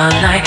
I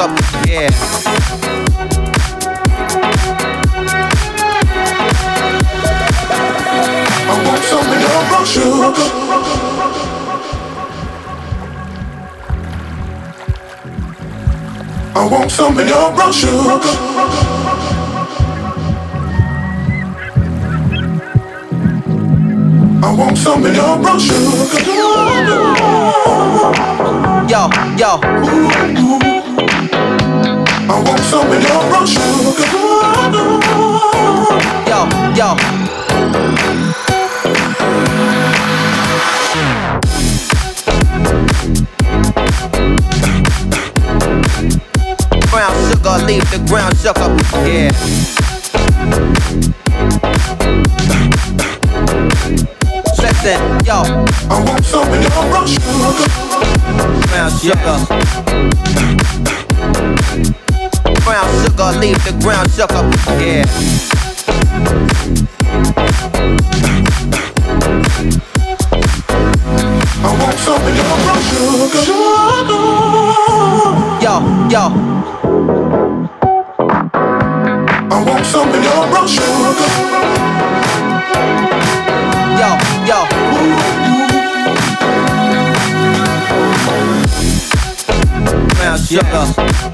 up, yeah. I want some of your brown. I want some of your sugar. I want some of your sugar. Yo, yo. Some of your brown sugar. Yo, yo. Brown sugar, leave the ground up, yeah. Listen, yo. I want some of your brown sugar. Brown sugar. Brown sugar, leave the ground shook up, yeah. I want some of your brown sugar. Yo, yo. I want some of your brown sugar. Yo, yo. Brown sugar.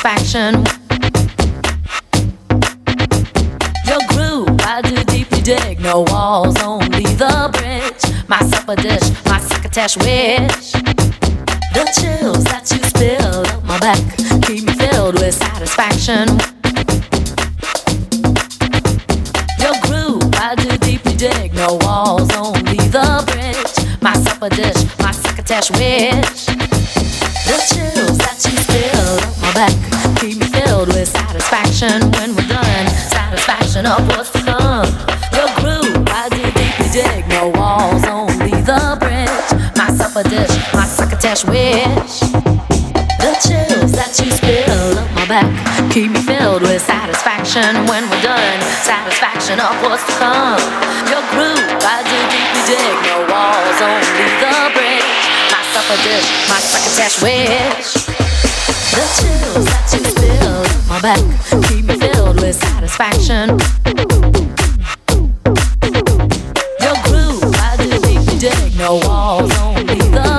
Satisfaction. Your groove, I do deeply dig. No walls, only the bridge. My supper dish, my succotash wish. The chills that you spill up my back keep me filled with satisfaction. Your groove, I do deeply dig. No walls, only the bridge. My supper dish, my succotash wish. The chills that you spill up my back keep me filled with satisfaction when we're done. Satisfaction of what's to come. Your groove, I do deeply dig. No walls, only the bridge. My dish, wish. The chills that you my back keep me filled with satisfaction. Your groove. No walls, only the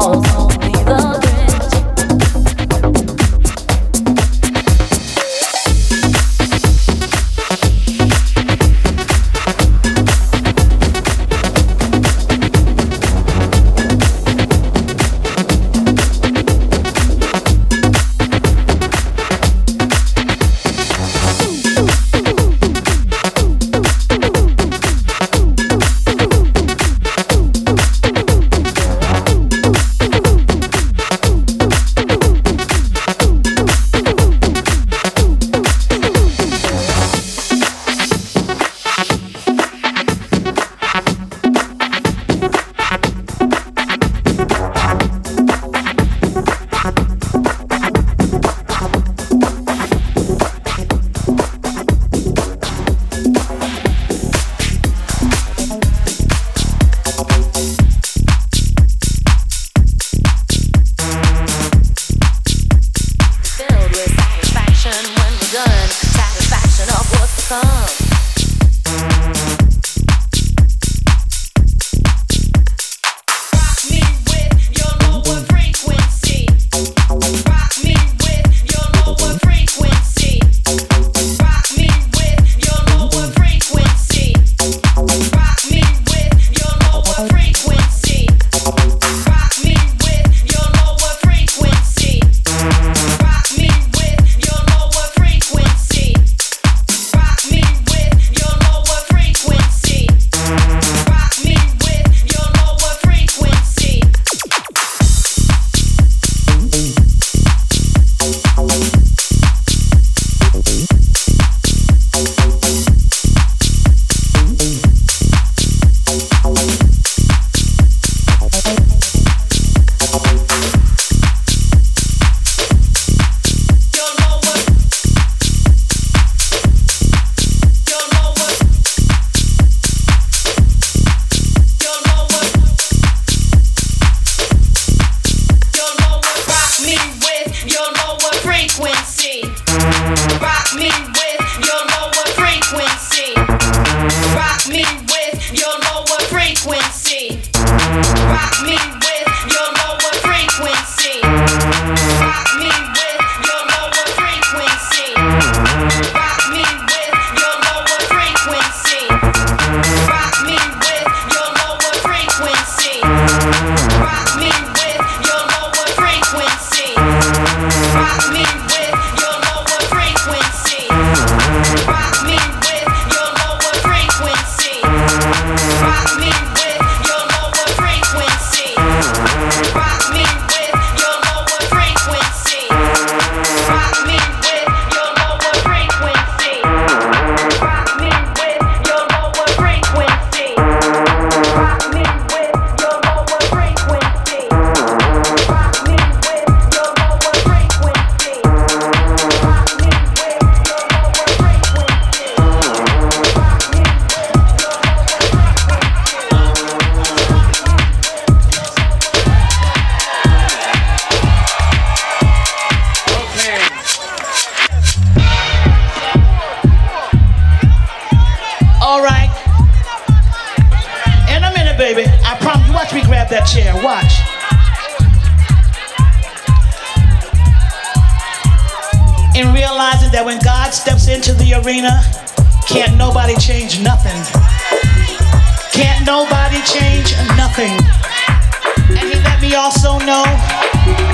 walls, only the into the arena, can't nobody change nothing. Can't nobody change nothing. And he let me also know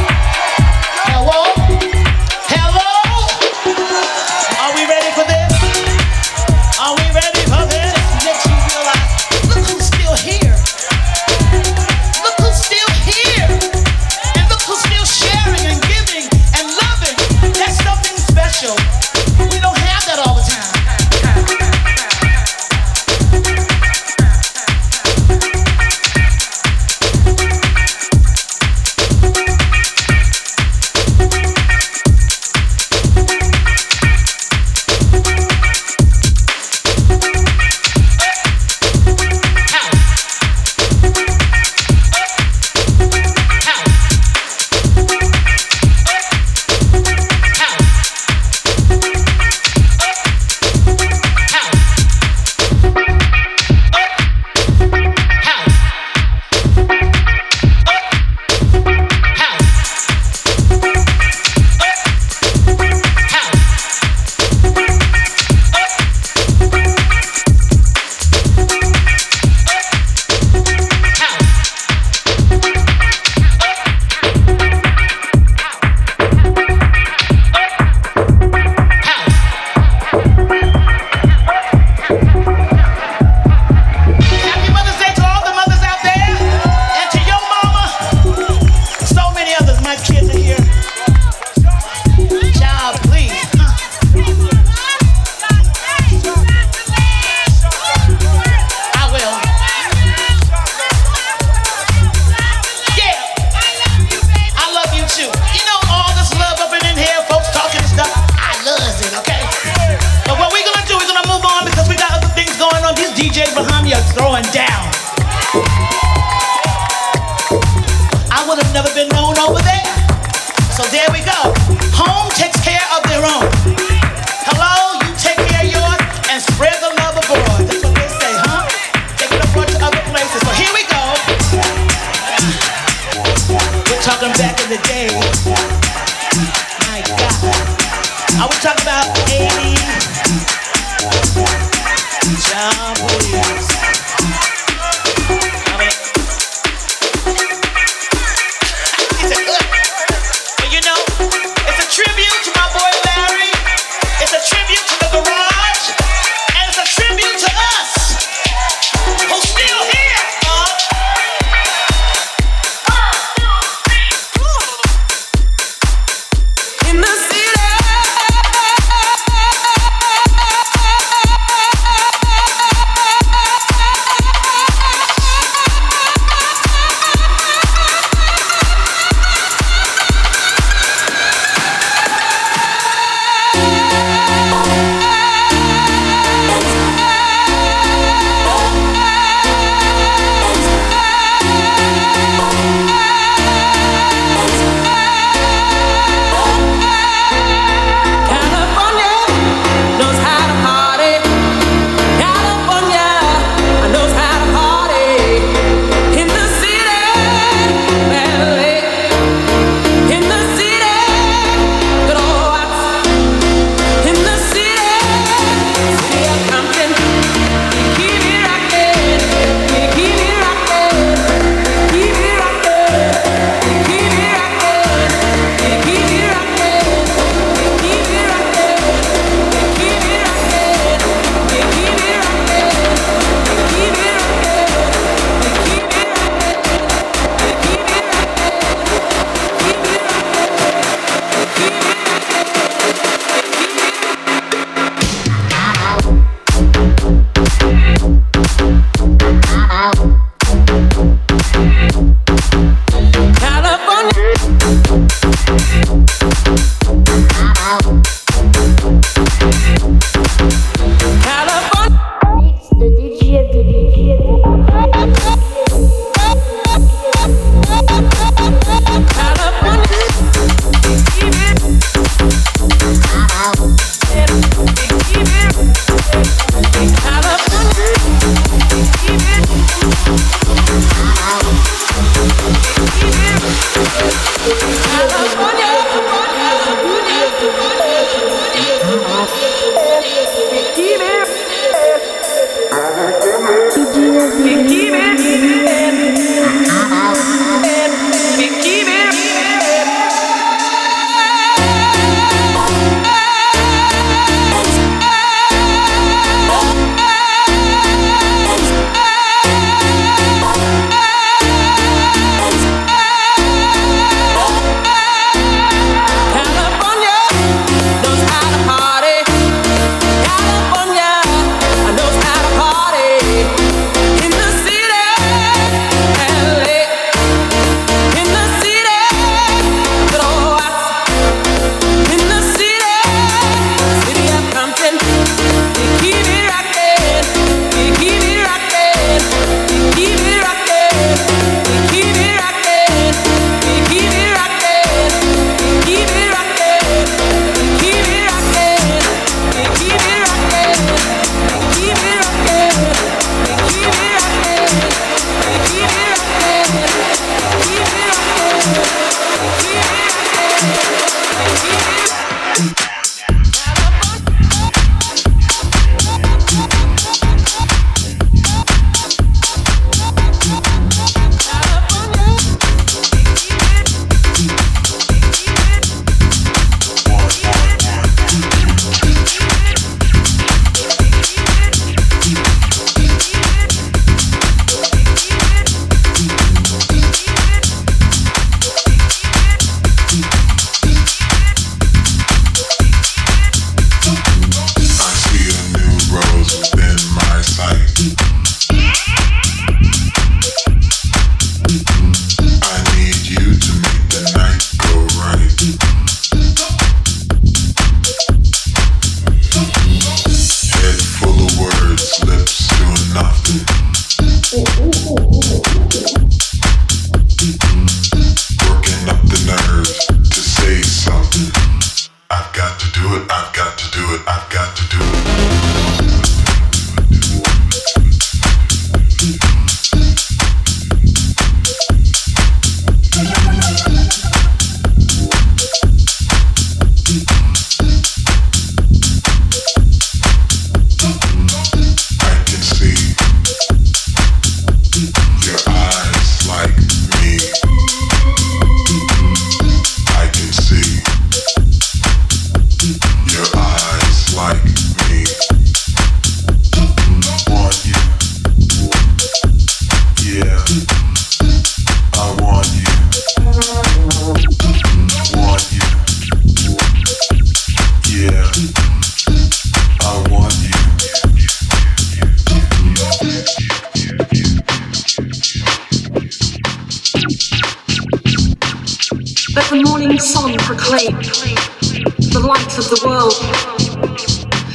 of the world.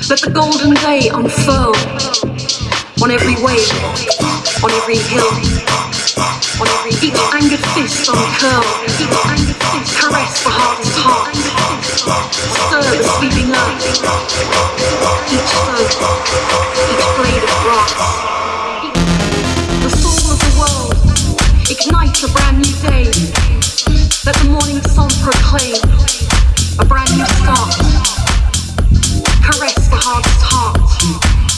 Let the golden day unfurl on every wave, on every hill, on every each angered fist uncurl, each angered fist caress the hardest heart, stir the sleeping earth, each soap, each blade of grass. The soul of the world ignites a brand new day. Let the morning sun proclaim a brand new start. Caress the hardest heart.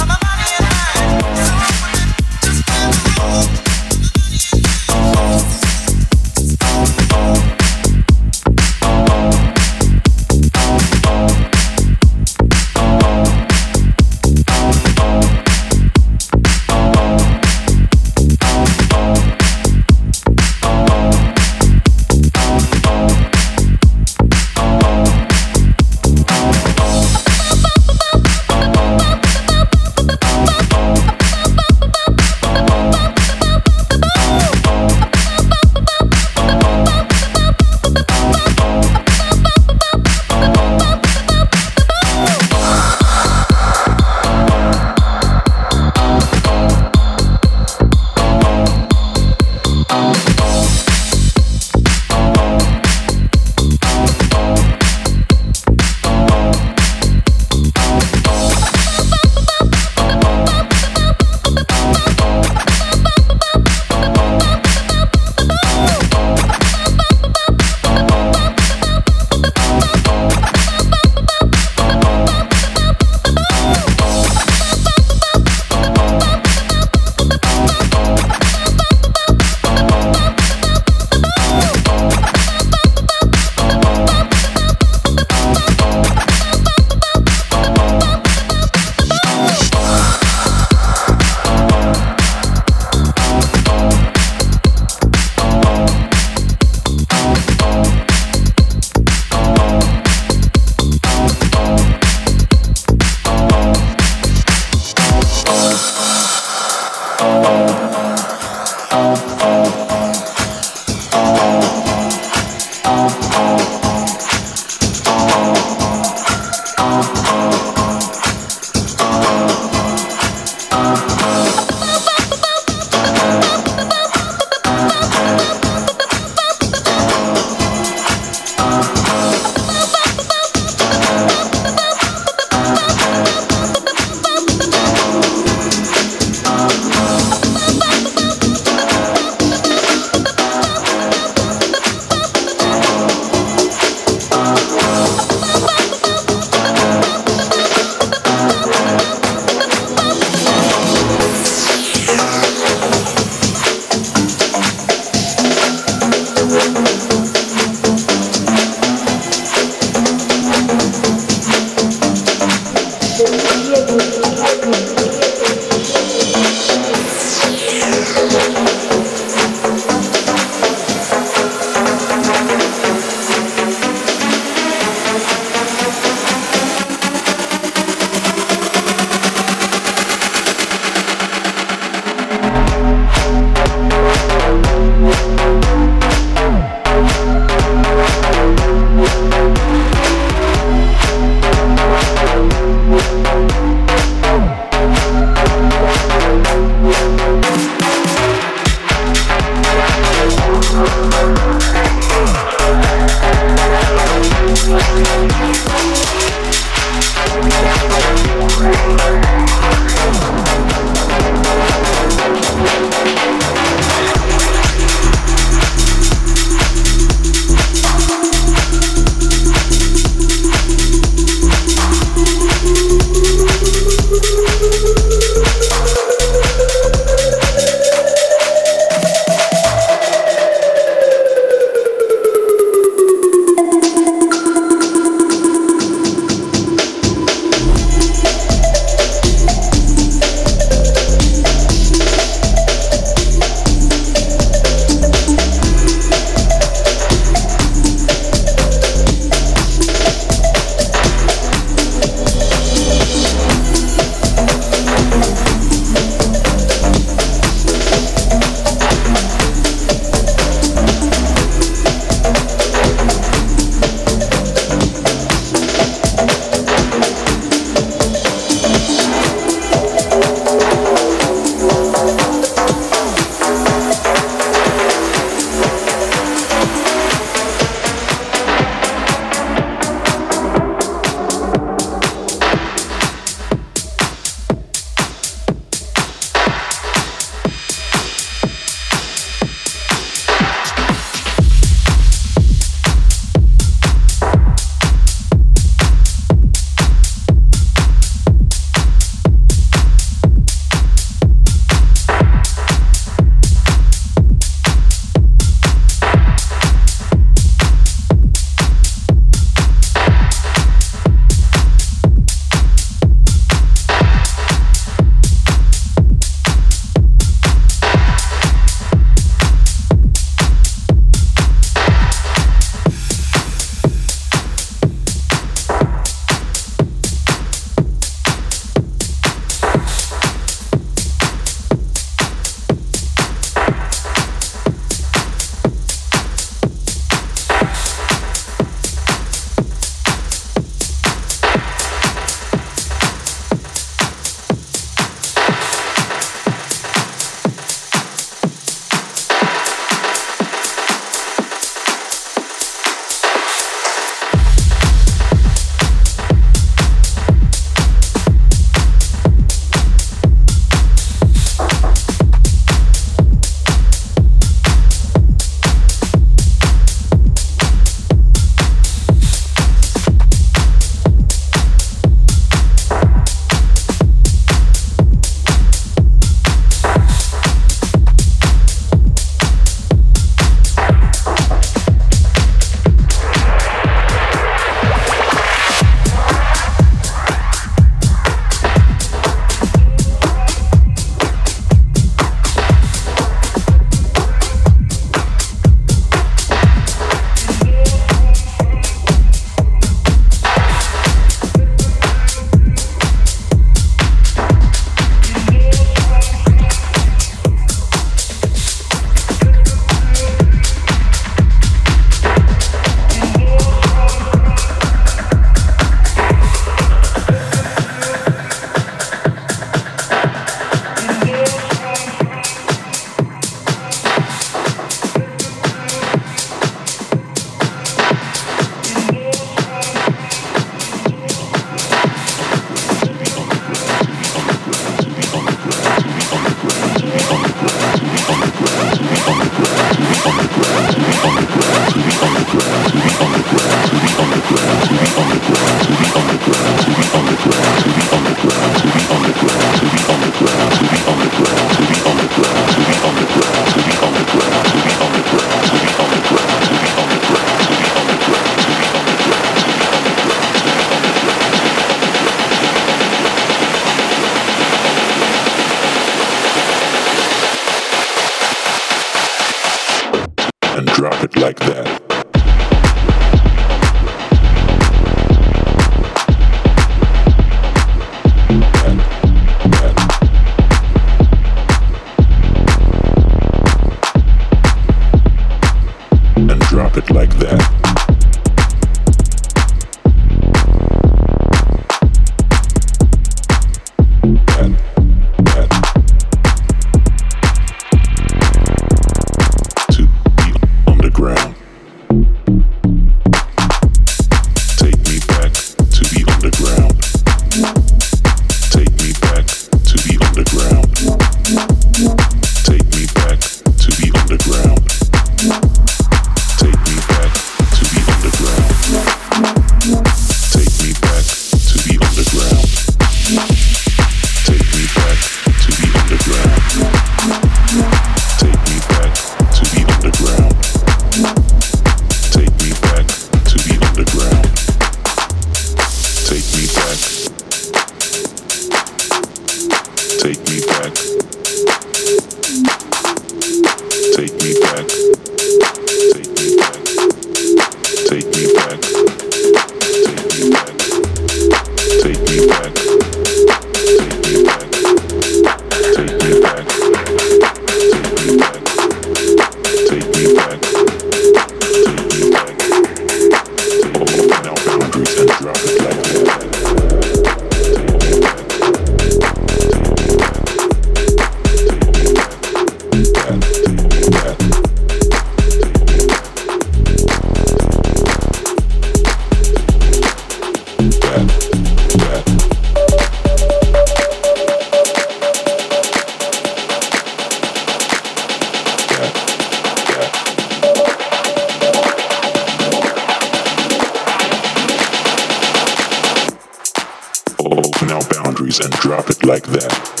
Out boundaries and drop it like that.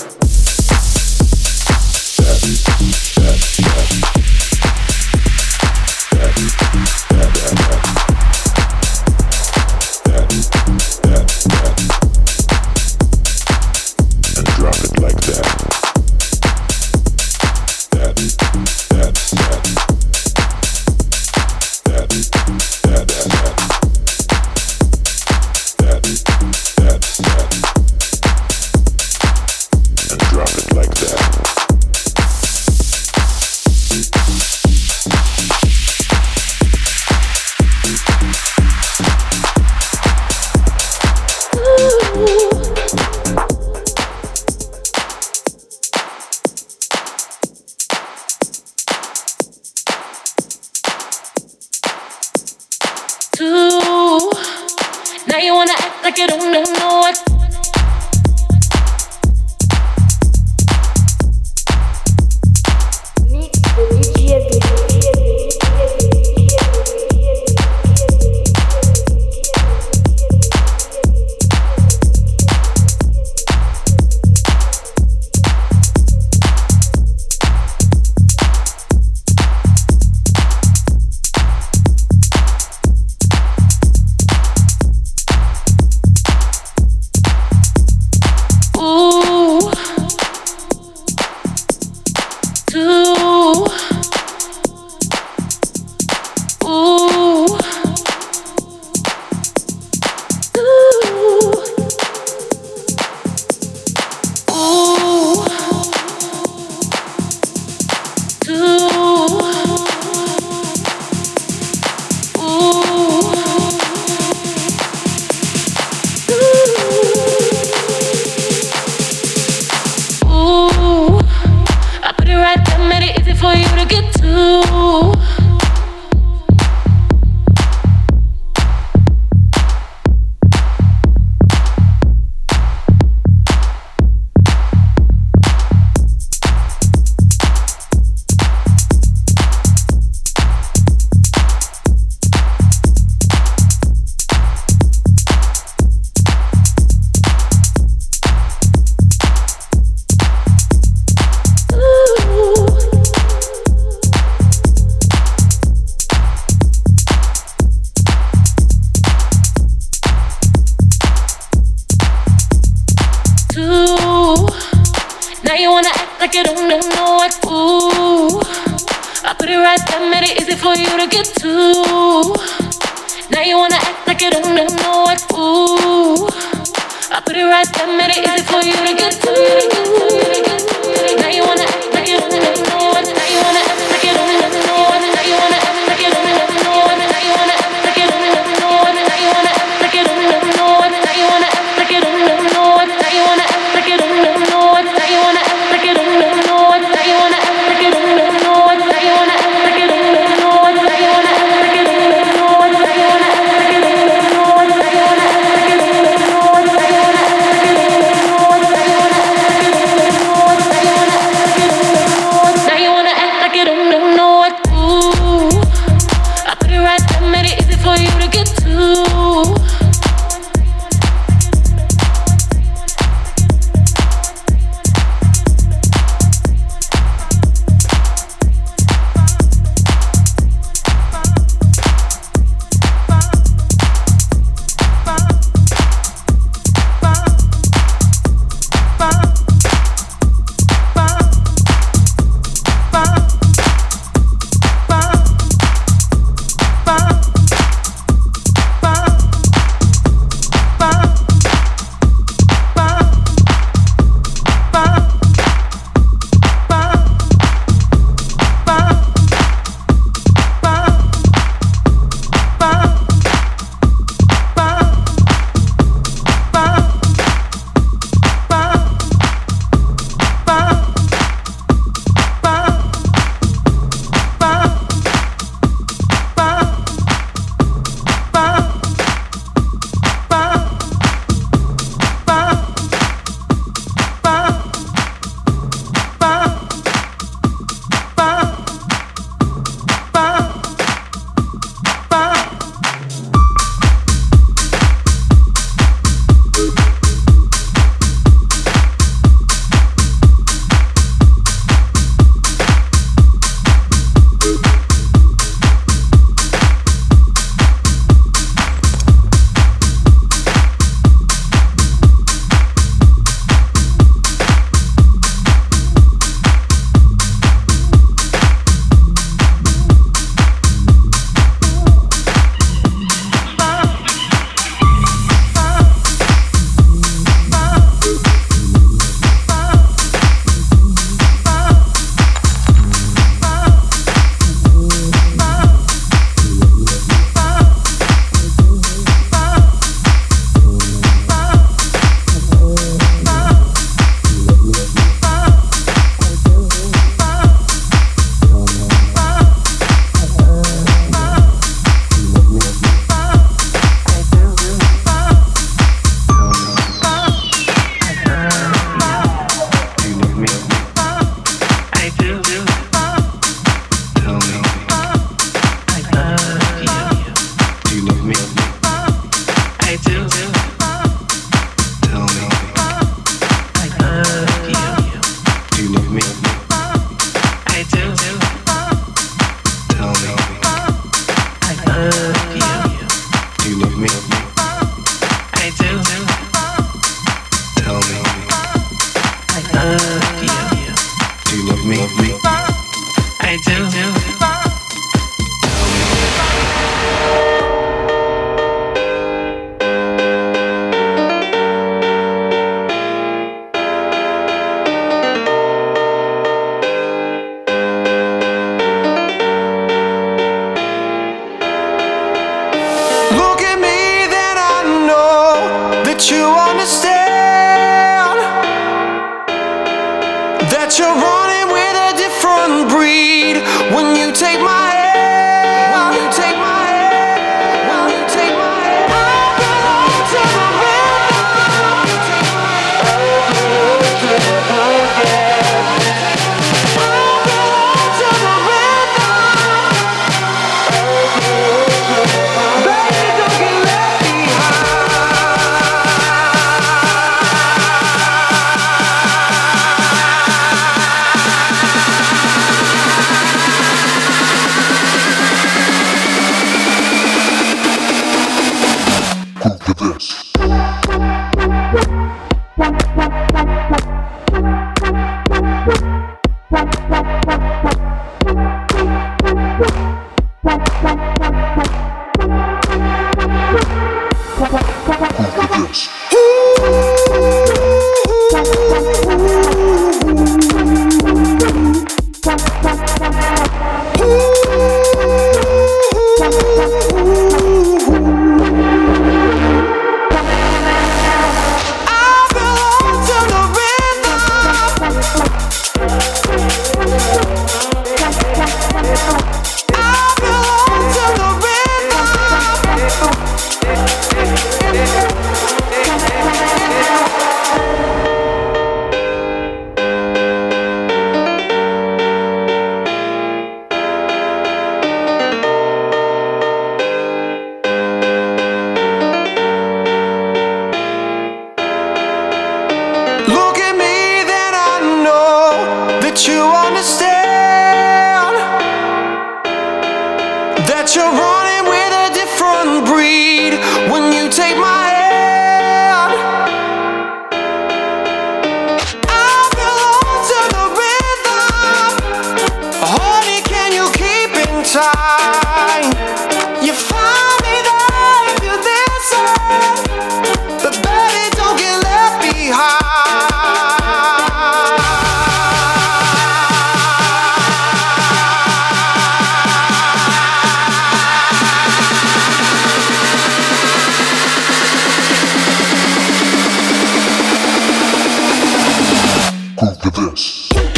prove to this.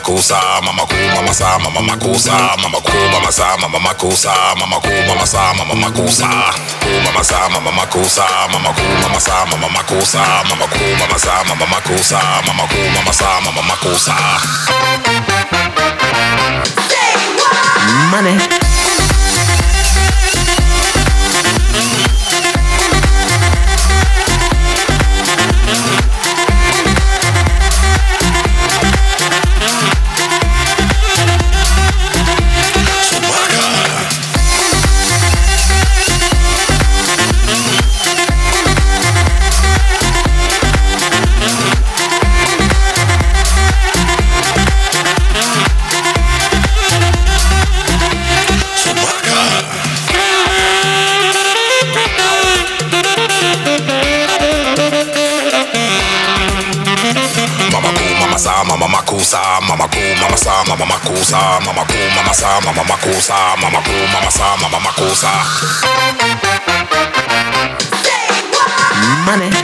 makusa, mama cool, mama sa, mama makusa, mama cool, mama sa, mama makusa, mama cool, mama sa, mama makusa, mama sa, mama makusa, mama cool, mama sa, mama makusa, mama cool, mama sa, mama makusa, mama cool, mama sa, mama makusa. Money. mama cosa, mama co, mama sa mama cosa, mama co, mama sa mama makosa money.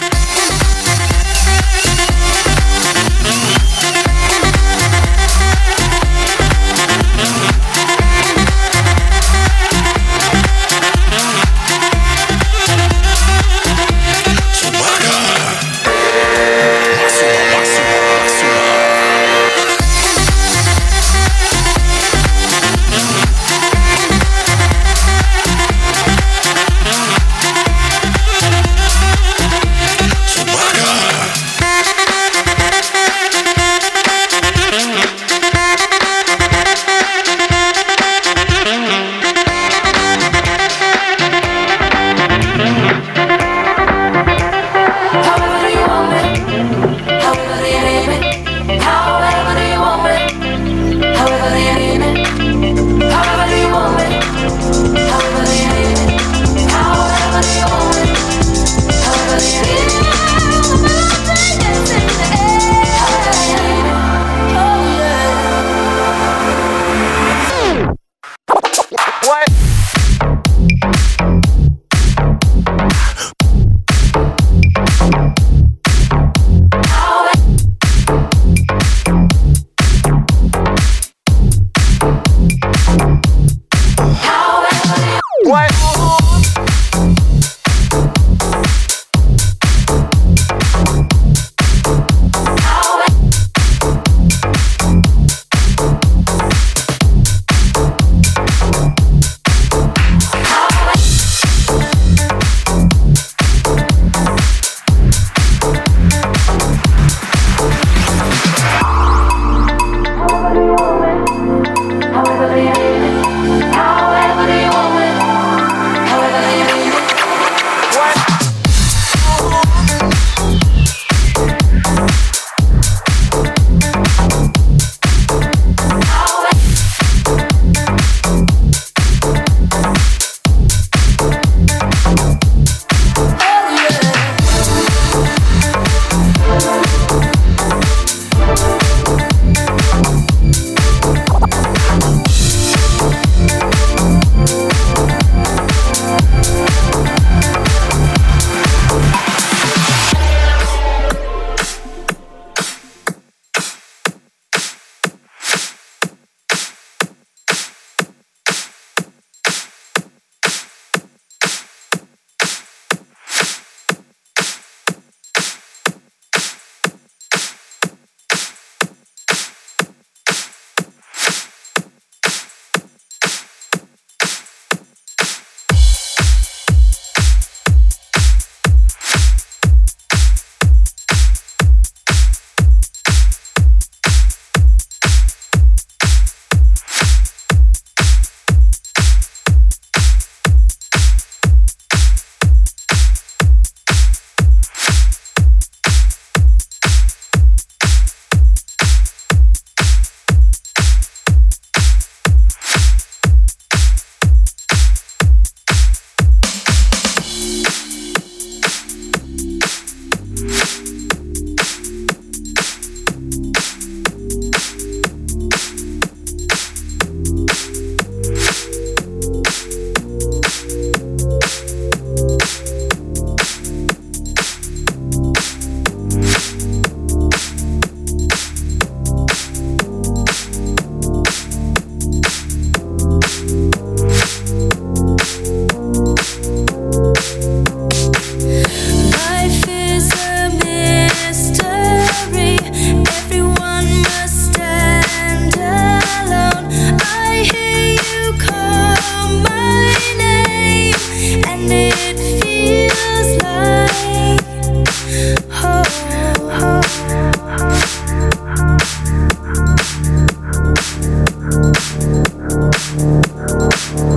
life.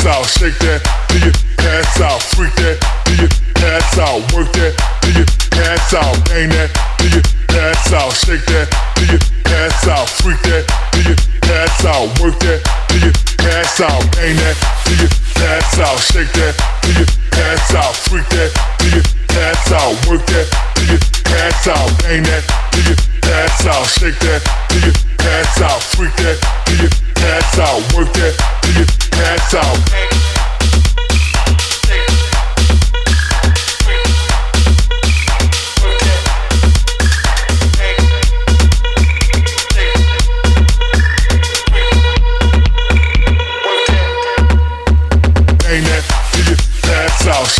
Shake that till your ass ass out, freak that, do your ass out, work that, do your ass out, bang that, do your ass out, shake that, do your ass out, freak that, do your ass out, work that, do your ass out, bang that, do your ass out, shake that, do your ass out, freak that, do your ass out, work that, do your ass out, bang that, do your ass out, shake that, do your ass out, freak that, do your ass out, work that, do your ass out.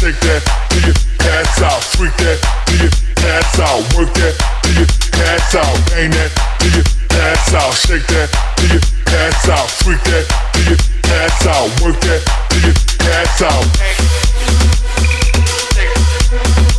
shake that, do your out, freak that, do your ass out, work that, do your ass out, bang that, do your ass out, shake that, do your ass out, freak that, do your ass out, work that, do your ass out. Mix